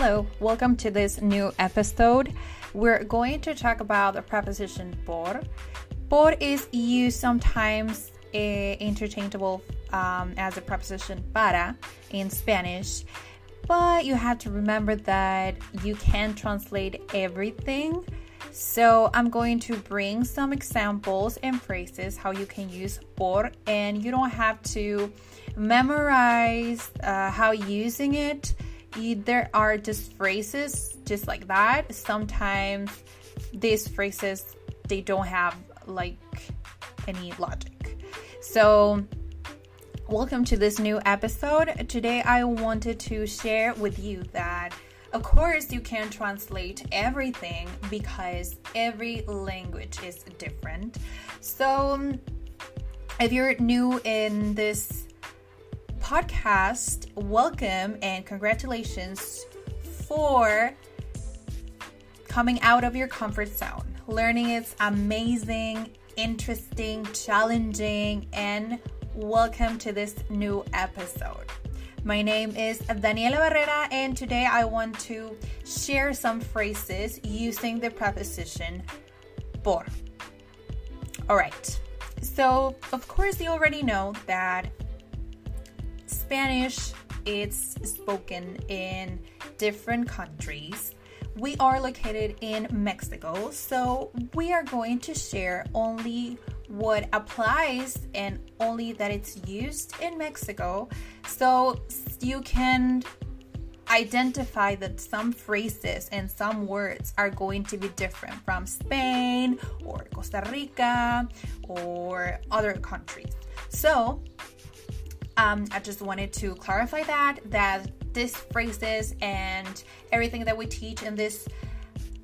Hello, welcome to this new episode. We're going to talk about the preposition por. Por is used sometimes uh, interchangeable um, as a preposition para in Spanish, but you have to remember that you can translate everything. So I'm going to bring some examples and phrases how you can use por, and you don't have to memorize uh, how using it there are just phrases just like that. Sometimes these phrases they don't have like any logic. So welcome to this new episode. Today I wanted to share with you that of course you can translate everything because every language is different. So if you're new in this podcast, welcome and congratulations for coming out of your comfort zone. Learning is amazing, interesting, challenging, and welcome to this new episode. My name is Daniela Barrera, and today I want to share some phrases using the preposition por. All right, so of course, you already know that Spanish it's spoken in different countries. We are located in Mexico, so we are going to share only what applies and only that it's used in Mexico. So you can identify that some phrases and some words are going to be different from Spain or Costa Rica or other countries. So um, I just wanted to clarify that that these phrases and everything that we teach in this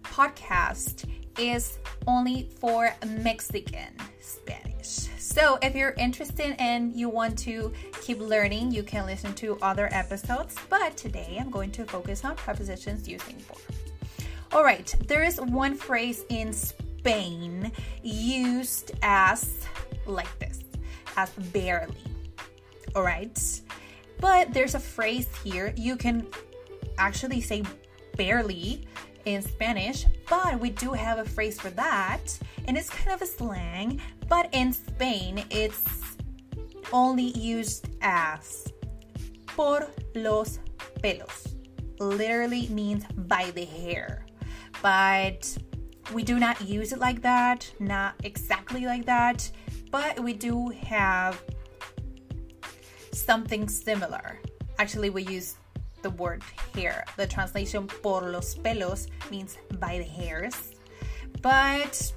podcast is only for Mexican Spanish. So if you're interested and you want to keep learning, you can listen to other episodes. But today I'm going to focus on prepositions using for. All right, there is one phrase in Spain used as like this, as barely all right? But there's a phrase here. You can actually say barely in Spanish, but we do have a phrase for that, and it's kind of a slang. But in Spain, it's only used as por los pelos. Literally means by the hair. But we do not use it like that, not exactly like that, but we do have something similar. Actually, we use the word hair. The translation por los pelos means by the hairs. But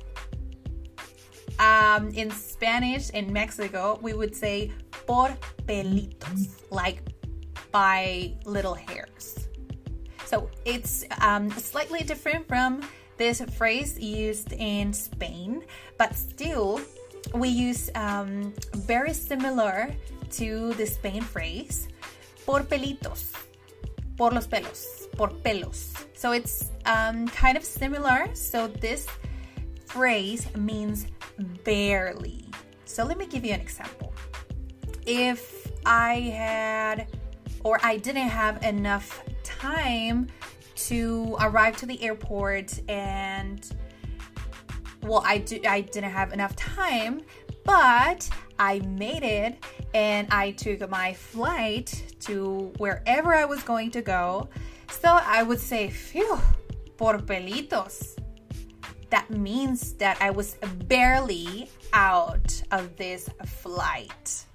um, in Spanish, in Mexico, we would say por pelitos, like by little hairs. So it's um, slightly different from this phrase used in Spain, but still we use um, very similar to the Spain phrase por pelitos, por los pelos, por pelos. So it's um, kind of similar. So this phrase means barely. So let me give you an example. If I had or I didn't have enough time to arrive to the airport and well I, do, I didn't have enough time but I made it and I took my flight to wherever I was going to go. So I would say, phew, por pelitos. That means that I was barely out of this flight.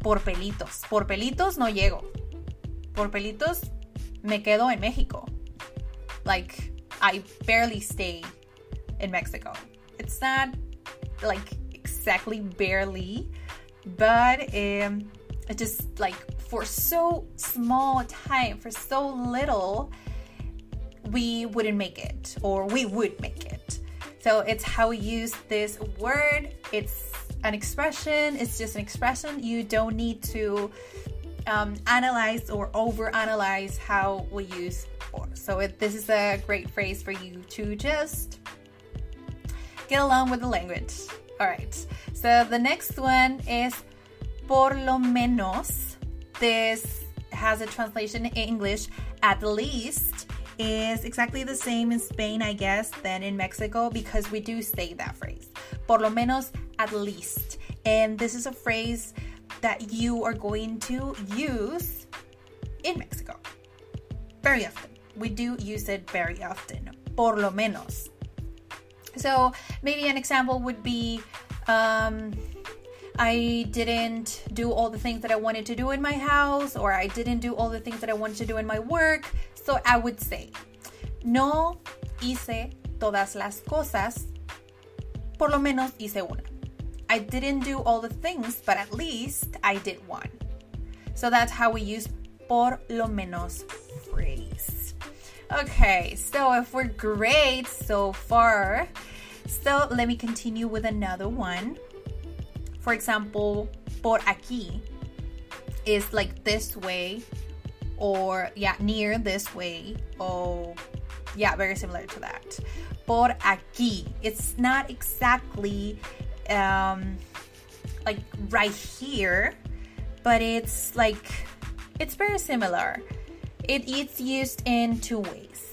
Por pelitos. Por pelitos no llego. Por pelitos me quedo en Mexico. Like, I barely stay in Mexico. It's not like exactly barely, but um, just like for so small time, for so little, we wouldn't make it or we would make it. So it's how we use this word. It's an expression, it's just an expression. You don't need to um, analyze or overanalyze how we use for. So it, this is a great phrase for you to just get along with the language. All right. So the next one is por lo menos. This has a translation in English at least is exactly the same in Spain, I guess, than in Mexico because we do say that phrase. Por lo menos at least. And this is a phrase that you are going to use in Mexico very often. We do use it very often. Por lo menos. So maybe an example would be um, I didn't do all the things that I wanted to do in my house, or I didn't do all the things that I wanted to do in my work. So I would say, no hice todas las cosas, por lo menos hice una. I didn't do all the things, but at least I did one. So that's how we use por lo menos phrase. Okay, so if we're great so far, so let me continue with another one. For example, por aquí is like this way, or yeah, near this way. Oh, yeah, very similar to that. Por aquí. It's not exactly um, like right here, but it's like it's very similar. It, it's used in two ways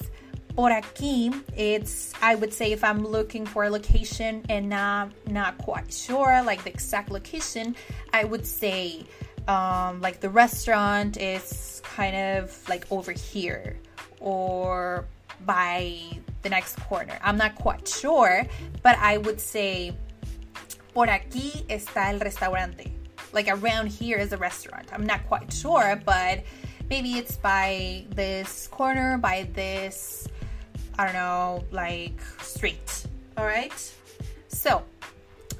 por aquí, it's I would say if I'm looking for a location and not not quite sure like the exact location, I would say um, like the restaurant is kind of like over here or by the next corner. I'm not quite sure, but I would say por aquí está el restaurante. Like around here is a restaurant. I'm not quite sure, but maybe it's by this corner, by this I don't know, like street. All right. So,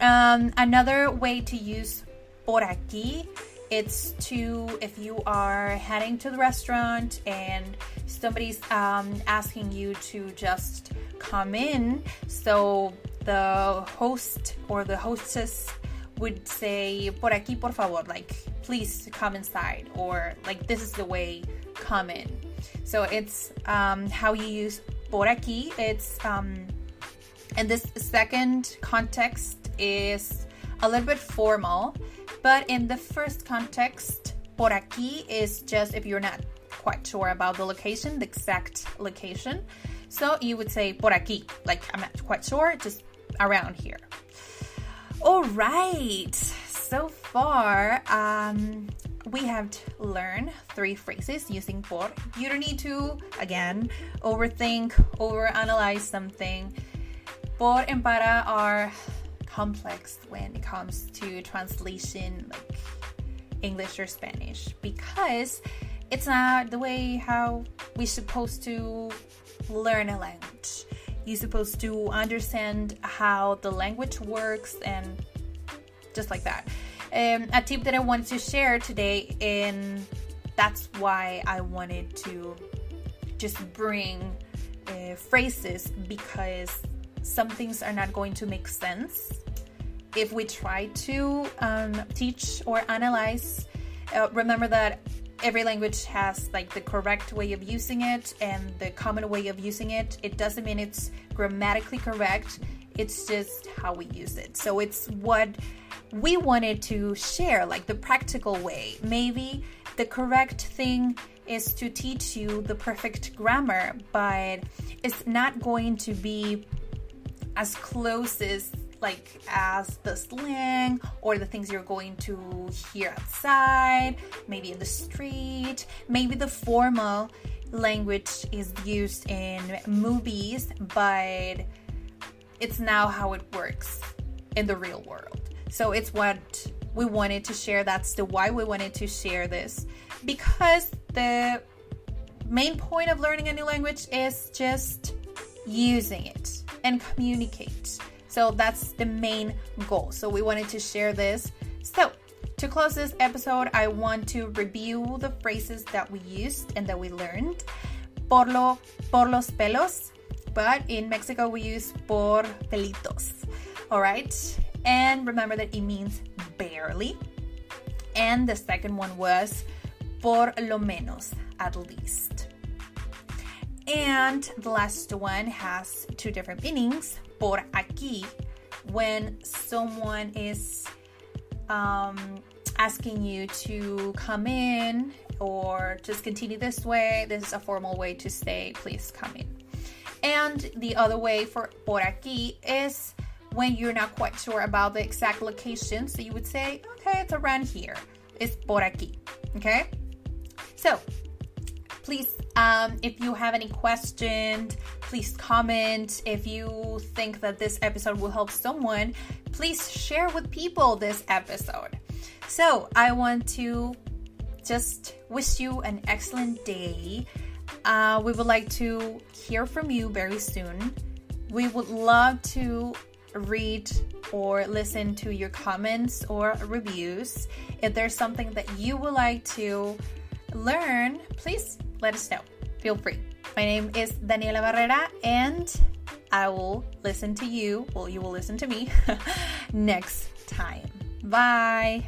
um, another way to use por aquí, it's to if you are heading to the restaurant and somebody's um, asking you to just come in. So the host or the hostess would say por aquí por favor like please come inside or like this is the way come in so it's um, how you use por aquí, it's um, and this second context is a little bit formal, but in the first context, por aquí is just if you're not quite sure about the location, the exact location. So you would say por aquí, like I'm not quite sure, just around here. All right, so far, um, we have learned three phrases using por. You don't need to, again, overthink, overanalyze something. Por and para are complex when it comes to translation, like English or Spanish, because it's not the way how we're supposed to learn a language. You're supposed to understand how the language works and just like that um, a tip that I want to share today, and that's why I wanted to just bring uh, phrases because some things are not going to make sense if we try to um, teach or analyze. Uh, remember that every language has like the correct way of using it and the common way of using it. It doesn't mean it's grammatically correct, it's just how we use it. So it's what we wanted to share, like the practical way. Maybe the correct thing is to teach you the perfect grammar, but it's not going to be as close as like as the slang or the things you're going to hear outside, maybe in the street, maybe the formal language is used in movies, but it's now how it works in the real world. So it's what we wanted to share. That's the why we wanted to share this because the main point of learning a new language is just using it and communicate. So that's the main goal. So we wanted to share this. So to close this episode, I want to review the phrases that we used and that we learned. por, lo, por los pelos, but in Mexico we use por pelitos. All right. And remember that it means barely. And the second one was por lo menos, at least. And the last one has two different meanings. Por aquí, when someone is um, asking you to come in or just continue this way, this is a formal way to say, please come in. And the other way for por aquí is when you're not quite sure about the exact location. So you would say, okay, it's around here. It's por aquí. Okay? So please, um, if you have any questions, please comment. If you think that this episode will help someone, please share with people this episode. So I want to just wish you an excellent day. Uh, we would like to hear from you very soon. We would love to read or listen to your comments or reviews. If there's something that you would like to learn, please let us know. Feel free. My name is Daniela Barrera, and I will listen to you. Well, you will listen to me next time. Bye.